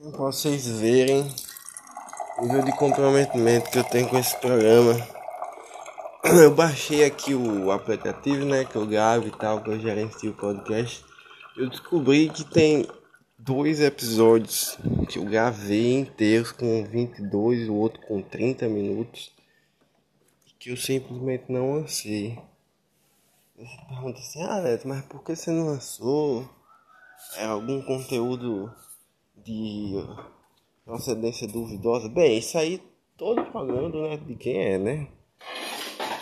Pra vocês verem o nível de comprometimento que eu tenho com esse programa. Eu baixei aqui o aplicativo, né? Que eu gravo e tal, que eu gerencio o podcast. Eu descobri que tem dois episódios que eu gravei inteiros com 22 e o outro com 30 minutos que eu simplesmente não lancei. Você pergunta assim, ah Neto, mas por que você não lançou? É algum conteúdo de procedência duvidosa? Bem, isso aí todo programa do Neto de quem é, né?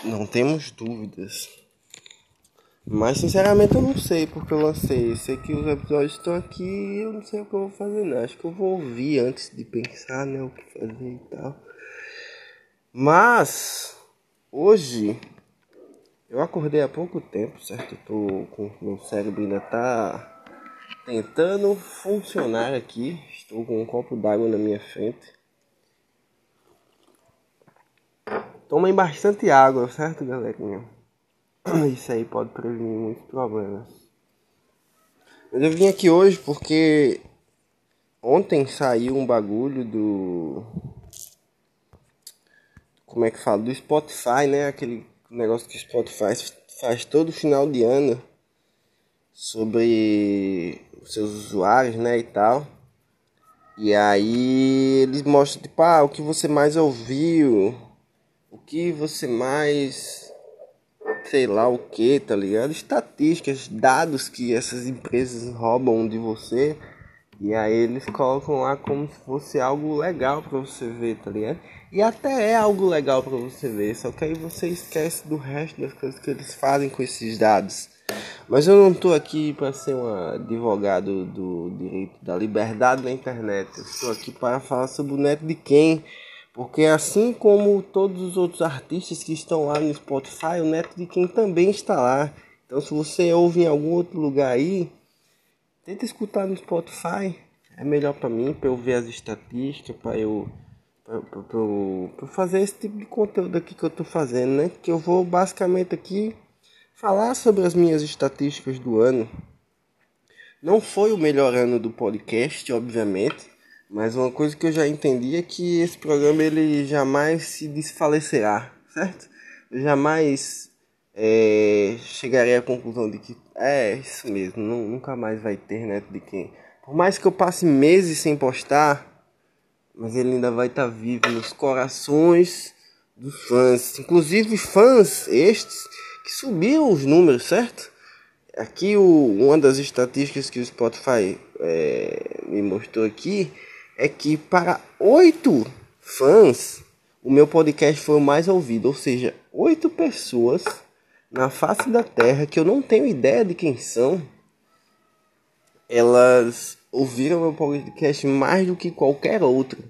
Não temos dúvidas. Mas sinceramente eu não sei porque eu lancei. Sei que os episódios estão aqui e eu não sei o que eu vou fazer não. Acho que eu vou ouvir antes de pensar né, o que fazer e tal. Mas hoje eu acordei há pouco tempo, certo? Eu tô com meu cérebro ainda tá tentando funcionar aqui. Estou com um copo d'água na minha frente. Tomem bastante água, certo, galerinha? Isso aí pode prevenir muitos problemas. Mas eu vim aqui hoje porque ontem saiu um bagulho do. Como é que fala? Do Spotify, né? Aquele negócio que o Spotify faz todo final de ano sobre os seus usuários, né? E tal. E aí eles mostram, tipo, ah, o que você mais ouviu, o que você mais sei lá o que, tá ligado? Estatísticas, dados que essas empresas roubam de você. E aí eles colocam lá como se fosse algo legal para você ver, tá ligado? E até é algo legal para você ver, só que aí você esquece do resto das coisas que eles fazem com esses dados. Mas eu não tô aqui para ser um advogado do direito da liberdade na internet. Eu estou aqui para falar sobre o neto de quem porque assim como todos os outros artistas que estão lá no Spotify, o neto de quem também está lá. Então se você ouve em algum outro lugar aí, tenta escutar no Spotify. É melhor para mim, para eu ver as estatísticas, para eu para fazer esse tipo de conteúdo aqui que eu tô fazendo, né? Que eu vou basicamente aqui falar sobre as minhas estatísticas do ano. Não foi o melhor ano do podcast, obviamente mas uma coisa que eu já entendi é que esse programa ele jamais se desfalecerá, certo? Eu jamais é, chegarei à conclusão de que é isso mesmo, não, nunca mais vai ter neto de quem. Por mais que eu passe meses sem postar, mas ele ainda vai estar tá vivo nos corações dos fãs, inclusive fãs estes que subiram os números, certo? Aqui o, uma das estatísticas que o Spotify é, me mostrou aqui é que para oito fãs, o meu podcast foi o mais ouvido. Ou seja, oito pessoas na face da Terra que eu não tenho ideia de quem são, elas ouviram meu podcast mais do que qualquer outro.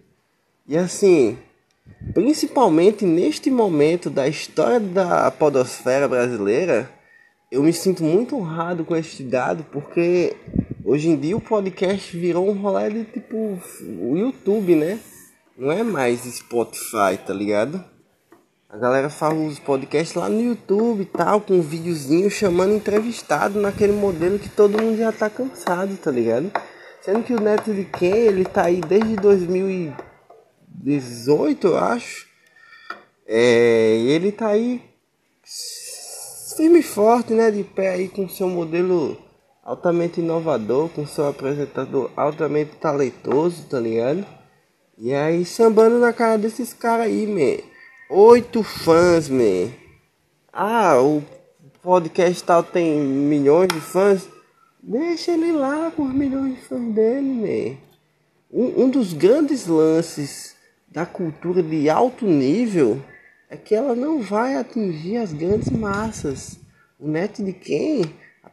E assim, principalmente neste momento da história da podosfera brasileira, eu me sinto muito honrado com este dado porque Hoje em dia o podcast virou um rolê de tipo o YouTube, né? Não é mais Spotify, tá ligado? A galera faz os podcasts lá no YouTube e tal, com um videozinho chamando entrevistado naquele modelo que todo mundo já tá cansado, tá ligado? Sendo que o Neto de quem ele tá aí desde 2018, eu acho. É, ele tá aí firme e forte, né? De pé aí com seu modelo altamente inovador, com seu apresentador altamente talentoso, tá ligado? E aí sambando na cara desses caras aí, man. Oito fãs, man. Ah, o podcast tal tem milhões de fãs. Deixa ele lá com os milhões de fãs dele, man. Um, um dos grandes lances da cultura de alto nível é que ela não vai atingir as grandes massas. O net de quem?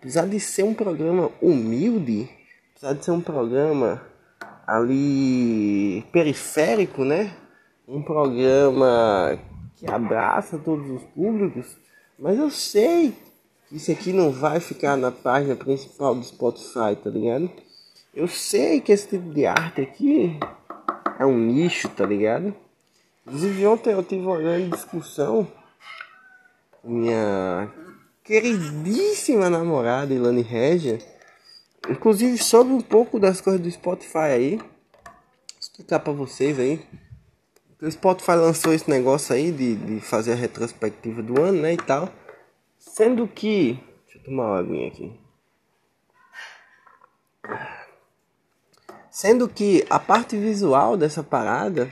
apesar de ser um programa humilde, apesar de ser um programa ali periférico, né? Um programa que abraça todos os públicos, mas eu sei que isso aqui não vai ficar na página principal do Spotify, tá ligado? Eu sei que esse tipo de arte aqui é um nicho, tá ligado? Inclusive ontem eu tive uma grande discussão minha queridíssima namorada Ilane Regia, inclusive sobre um pouco das coisas do Spotify aí. explicar pra vocês aí. O Spotify lançou esse negócio aí de, de fazer a retrospectiva do ano, né, e tal. Sendo que... Deixa eu tomar uma aguinha aqui. Sendo que a parte visual dessa parada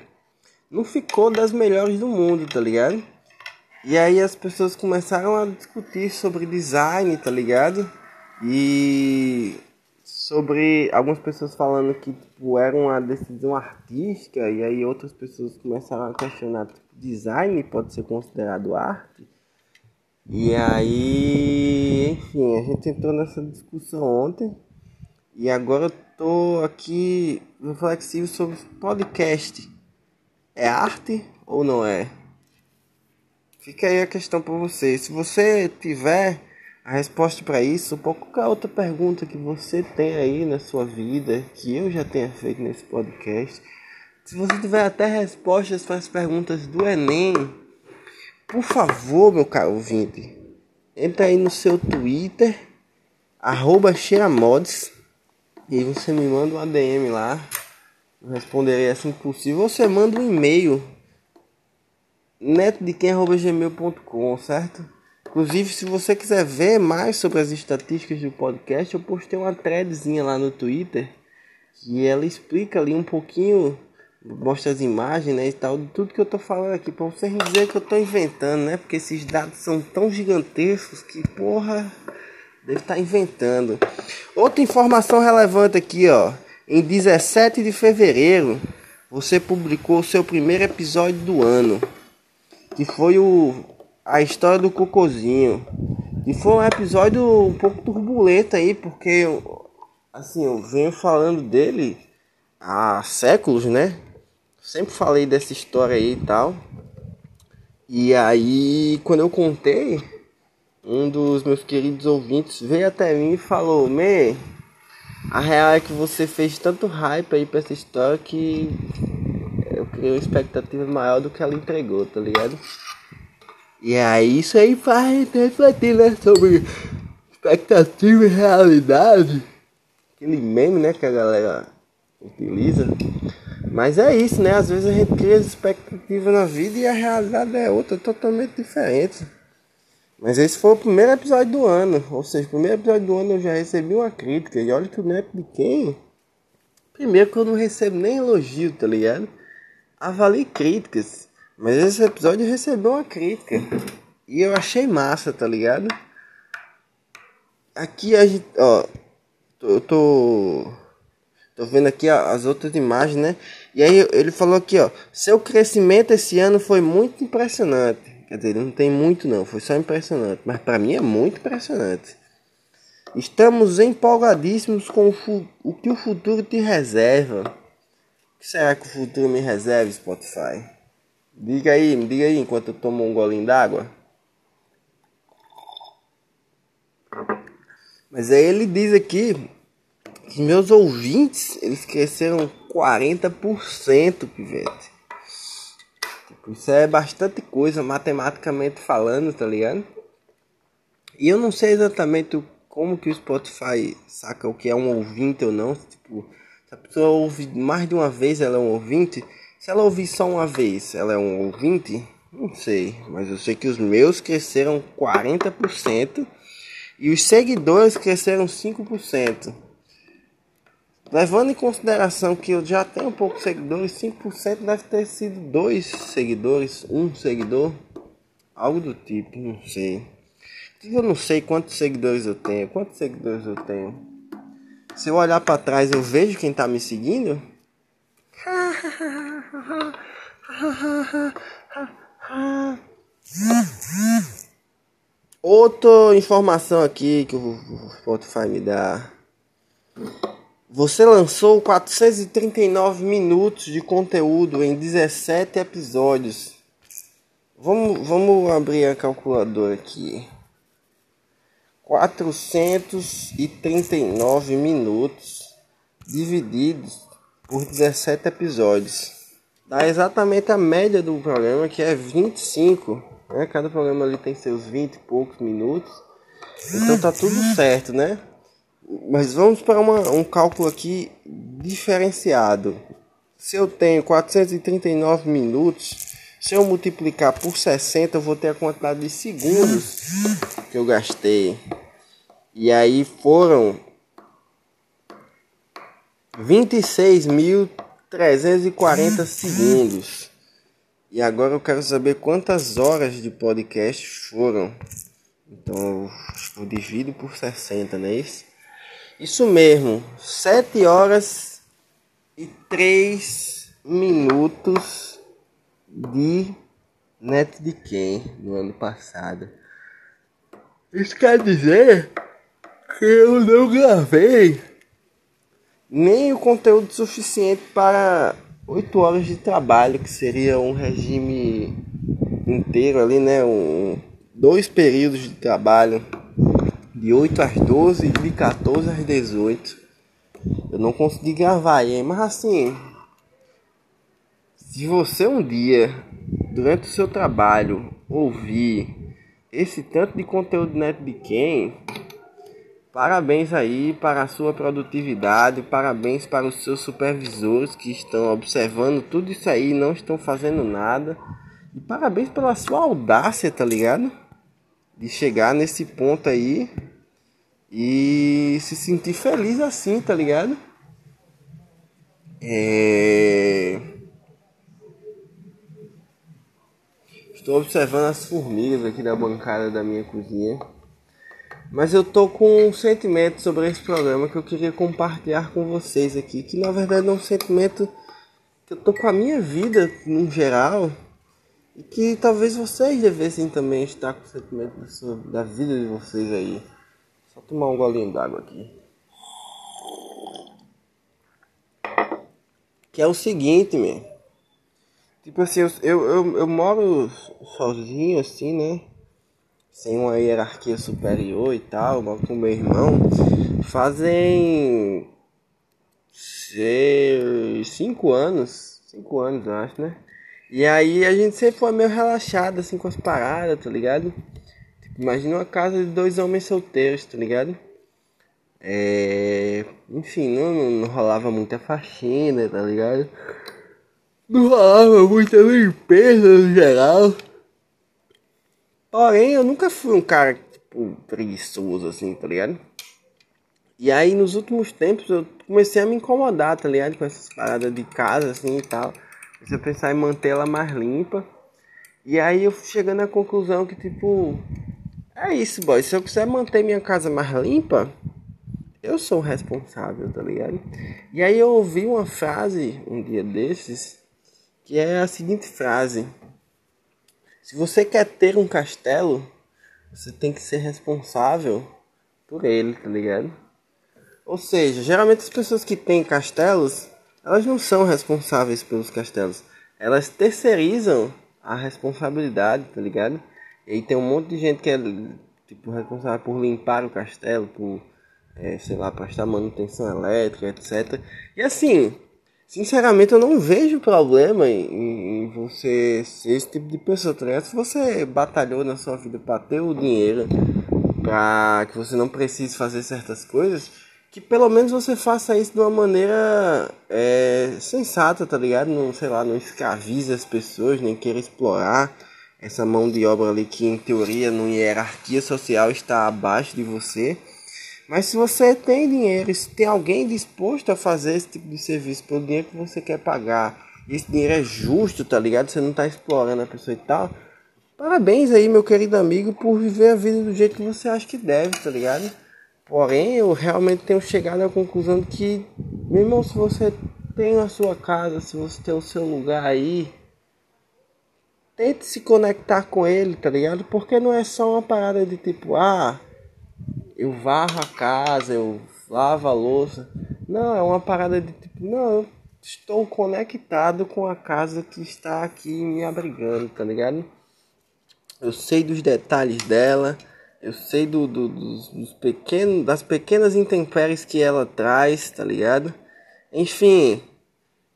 não ficou das melhores do mundo, tá ligado? E aí as pessoas começaram a discutir sobre design, tá ligado? E sobre algumas pessoas falando que tipo, era uma decisão artística, e aí outras pessoas começaram a questionar tipo, design pode ser considerado arte. E aí, enfim, a gente entrou nessa discussão ontem. E agora eu tô aqui reflexivo sobre podcast. É arte ou não é? Fica aí a questão para você. Se você tiver a resposta para isso, ou qualquer outra pergunta que você tem aí na sua vida, que eu já tenha feito nesse podcast, se você tiver até respostas para as perguntas do Enem, por favor, meu caro ouvinte, entra aí no seu Twitter, arroba Xeramods, e você me manda um ADM lá. Eu responderei assim que possível. Você manda um e-mail netdequem.gmail.com, certo? Inclusive, se você quiser ver mais sobre as estatísticas do podcast, eu postei uma threadzinha lá no Twitter que ela explica ali um pouquinho, mostra as imagens né, e tal, de tudo que eu tô falando aqui, pra vocês não dizer que eu tô inventando, né? Porque esses dados são tão gigantescos que, porra, deve estar tá inventando. Outra informação relevante aqui, ó. Em 17 de fevereiro, você publicou o seu primeiro episódio do ano, que foi o a história do Cocozinho. E foi um episódio um pouco turbulento aí, porque assim, eu venho falando dele há séculos, né? Sempre falei dessa história aí e tal. E aí, quando eu contei, um dos meus queridos ouvintes veio até mim e falou: Me, a real é que você fez tanto hype aí pra essa história que eu criei uma expectativa maior do que ela entregou, tá ligado? E aí isso aí faz refletir, né, sobre expectativa e realidade. Aquele meme, né, que a galera utiliza. Mas é isso, né? Às vezes a gente cria expectativas na vida e a realidade é outra, totalmente diferente. Mas esse foi o primeiro episódio do ano. Ou seja, o primeiro episódio do ano eu já recebi uma crítica. E olha que o neto de quem? Primeiro que eu não recebo nem elogio, tá ligado? Avalie críticas. Mas esse episódio recebeu uma crítica. E eu achei massa, tá ligado? Aqui a gente. Ó. Eu tô. Tô vendo aqui ó, as outras imagens, né? E aí ele falou aqui, ó. Seu crescimento esse ano foi muito impressionante. Quer dizer, não tem muito não, foi só impressionante. Mas para mim é muito impressionante. Estamos empolgadíssimos com o, o que o futuro te reserva. O que será que o futuro me reserva, Spotify? Diga aí, me diga aí enquanto eu tomo um golinho d'água. Mas aí ele diz aqui que meus ouvintes, eles cresceram 40%, pivete. Isso é bastante coisa, matematicamente falando, tá ligado? E eu não sei exatamente como que o Spotify saca o que é um ouvinte ou não. Tipo, se a pessoa ouve mais de uma vez, ela é um ouvinte. Se ela ouvir só uma vez, ela é um ouvinte? Não sei. Mas eu sei que os meus cresceram 40% e os seguidores cresceram 5%. Levando em consideração que eu já tenho poucos seguidores, 5% deve ter sido dois seguidores, um seguidor, algo do tipo, não sei. Eu não sei quantos seguidores eu tenho, quantos seguidores eu tenho. Se eu olhar para trás, eu vejo quem tá me seguindo. Outra informação aqui que o Spotify me dá. Você lançou 439 minutos de conteúdo em 17 episódios. Vamos, vamos abrir a calculadora aqui. 439 minutos divididos por 17 episódios. Dá exatamente a média do programa, que é 25. Né? Cada programa ali tem seus 20 e poucos minutos. Então tá tudo certo, né? Mas vamos para uma, um cálculo aqui diferenciado. se eu tenho 439 minutos, se eu multiplicar por 60, eu vou ter a quantidade de segundos que eu gastei. E aí foram 26.340 segundos. E agora eu quero saber quantas horas de podcast foram. Então eu divido por 60, não é isso? Isso mesmo, 7 horas e 3 minutos de net de quem no ano passado. Isso quer dizer que eu não gravei nem o conteúdo suficiente para 8 horas de trabalho, que seria um regime inteiro ali, né? Um, dois períodos de trabalho, de 8 às 12 e de 14 às 18. Eu não consegui gravar aí, mas assim, se você um dia, durante o seu trabalho, ouvir esse tanto de conteúdo neto de quem, Parabéns aí para a sua produtividade, parabéns para os seus supervisores que estão observando tudo isso aí e não estão fazendo nada. E parabéns pela sua audácia, tá ligado? De chegar nesse ponto aí e se sentir feliz assim, tá ligado? É... Estou observando as formigas aqui da bancada da minha cozinha. Mas eu tô com um sentimento sobre esse programa que eu queria compartilhar com vocês aqui, que na verdade é um sentimento que eu tô com a minha vida no geral e que talvez vocês devessem também estar com o sentimento da, sua, da vida de vocês aí. Só tomar um golinho d'água aqui. Que é o seguinte, meu. Tipo assim, eu, eu, eu, moro sozinho assim, né? sem uma hierarquia superior e tal, com meu irmão, fazem seis, cinco anos, cinco anos eu acho, né? E aí a gente sempre foi meio relaxado assim com as paradas, tá ligado? Imagina uma casa de dois homens solteiros, tá ligado? É... Enfim, não, não, não rolava muita faxina, tá ligado? Não rolava muita limpeza no geral. Porém, eu nunca fui um cara, tipo, preguiçoso, assim, tá ligado? E aí, nos últimos tempos, eu comecei a me incomodar, tá ligado? Com essas paradas de casa, assim, e tal. Comecei a pensar em manter ela mais limpa. E aí, eu fui chegando à conclusão que, tipo... É isso, boy. Se eu quiser manter minha casa mais limpa, eu sou o responsável, tá ligado? E aí, eu ouvi uma frase, um dia desses, que é a seguinte frase... Se você quer ter um castelo, você tem que ser responsável por ele, tá ligado? Ou seja, geralmente as pessoas que têm castelos, elas não são responsáveis pelos castelos. Elas terceirizam a responsabilidade, tá ligado? E tem um monte de gente que é tipo responsável por limpar o castelo, por é, sei lá, prestar manutenção elétrica, etc. E assim, Sinceramente, eu não vejo problema em, em, você ser esse tipo de pessoa, tá? Se você batalhou na sua vida para ter o dinheiro, para que você não precise fazer certas coisas, que pelo menos você faça isso de uma maneira é, sensata, tá ligado? Não, sei lá, não escravize as pessoas, nem queira explorar essa mão de obra ali que, em teoria, numa hierarquia social está abaixo de você. Mas se você tem dinheiro, se tem alguém disposto a fazer esse tipo de serviço pelo dinheiro que você quer pagar, esse dinheiro é justo, tá ligado? Você não tá explorando a pessoa e tal. Parabéns aí, meu querido amigo, por viver a vida do jeito que você acha que deve, tá ligado? Porém, eu realmente tenho chegado à conclusão de que, meu irmão, se você tem a sua casa, se você tem o seu lugar aí, tente se conectar com ele, tá ligado? Porque não é só uma parada de tipo, ah, eu varro a casa, eu lavo a louça. Não, é uma parada de tipo, não, eu estou conectado com a casa que está aqui me abrigando, tá ligado? Eu sei dos detalhes dela, eu sei do, do dos, dos pequenos, das pequenas intempéries que ela traz, tá ligado? Enfim,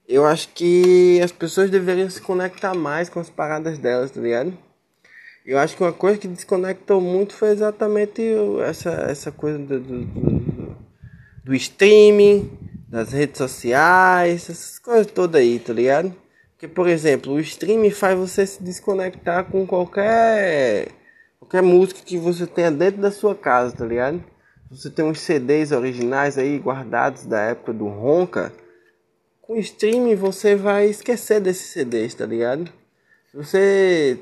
eu acho que as pessoas deveriam se conectar mais com as paradas delas, tá ligado? Eu acho que uma coisa que desconectou muito foi exatamente essa, essa coisa do, do, do, do streaming, das redes sociais, essas coisas todas aí, tá ligado? Porque, por exemplo, o streaming faz você se desconectar com qualquer qualquer música que você tenha dentro da sua casa, tá ligado? Você tem uns CDs originais aí guardados da época do Ronca. Com streaming você vai esquecer desses CDs, tá ligado? Se você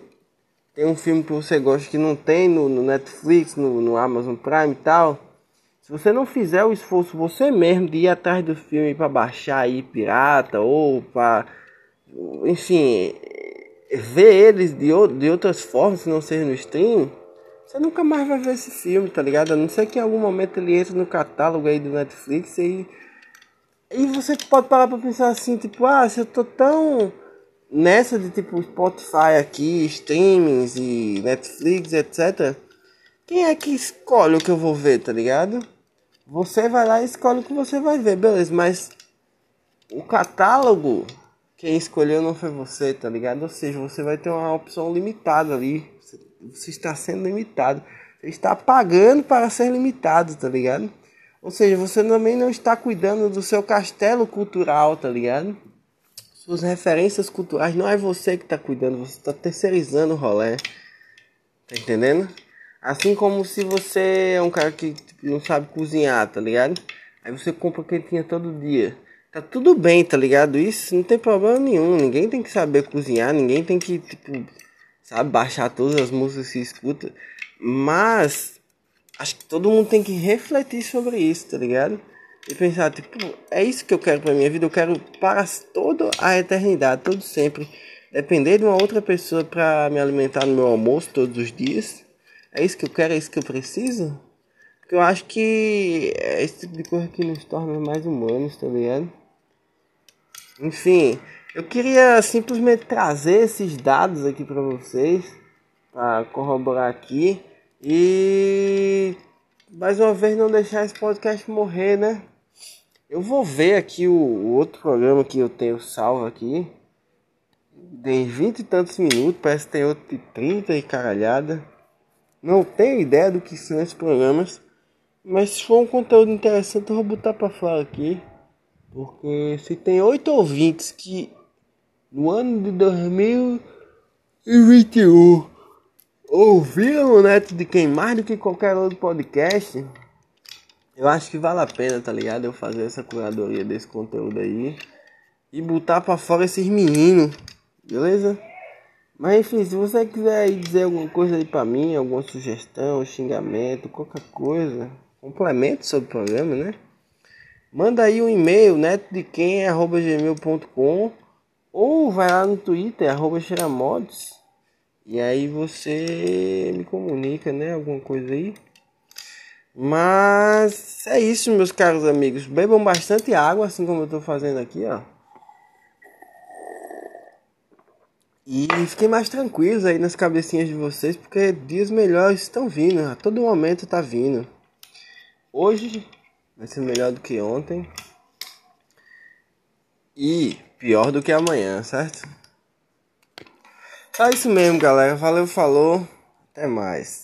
tem um filme que você gosta que não tem no, no Netflix, no, no Amazon Prime e tal, se você não fizer o esforço você mesmo de ir atrás do filme para baixar aí pirata ou para enfim, ver eles de, de outras formas, se não ser no stream, você nunca mais vai ver esse filme, tá ligado? A não ser que em algum momento ele entre no catálogo aí do Netflix e. E você pode parar pra pensar assim, tipo, ah, se eu tô tão nessa de tipo Spotify aqui, streamings e Netflix, etc. Quem é que escolhe o que eu vou ver, tá ligado? Você vai lá e escolhe o que você vai ver, beleza, mas o catálogo quem escolheu não foi você, tá ligado? Ou seja, você vai ter uma opção limitada ali. Você está sendo limitado. Você está pagando para ser limitado, tá ligado? Ou seja, você também não está cuidando do seu castelo cultural, tá ligado? Suas referências culturais não é você que está cuidando, você está terceirizando o rolê. Tá entendendo? Assim como se você é um cara que tipo, não sabe cozinhar, tá ligado? Aí você compra quentinha todo dia. Tá tudo bem, tá ligado? Isso não tem problema nenhum. Ninguém tem que saber cozinhar, ninguém tem que, tipo, sabe, baixar todas as músicas que escuta. Mas acho que todo mundo tem que refletir sobre isso, tá ligado? E pensar, tipo, é isso que eu quero pra minha vida. Eu quero para toda a eternidade, todo sempre. Depender de uma outra pessoa para me alimentar no meu almoço todos os dias. É isso que eu quero, é isso que eu preciso. Porque eu acho que é esse tipo de coisa que nos torna mais humanos, tá ligado? Enfim, eu queria simplesmente trazer esses dados aqui para vocês, para corroborar aqui e mais uma vez não deixar esse podcast morrer, né? Eu vou ver aqui o, o outro programa que eu tenho salvo aqui. Tem vinte e tantos minutos, parece que tem outro de 30 e caralhada. Não tenho ideia do que são esses programas. Mas se for um conteúdo interessante, eu vou botar pra fora aqui. Porque se tem oito ouvintes que no ano de 2021 ouviram o Neto de quem mais do que qualquer outro podcast, eu acho que vale a pena, tá ligado? Eu fazer essa curadoria desse conteúdo aí e botar pra fora esses meninos, beleza? Mas enfim, se você quiser dizer alguma coisa aí pra mim, alguma sugestão, xingamento, qualquer coisa, complemento sobre o programa, né? Manda aí um e-mail, netdequem.gmail.com ou vai lá no Twitter, arroba xeramods, e aí você me comunica, né, alguma coisa aí. Mas é isso, meus caros amigos. Bebam bastante água, assim como eu estou fazendo aqui, ó. E fiquem mais tranquilos aí nas cabecinhas de vocês, porque dias melhores estão vindo, a todo momento tá vindo. Hoje vai ser melhor do que ontem. E pior do que amanhã, certo? É isso mesmo, galera. Valeu, falou. Até mais.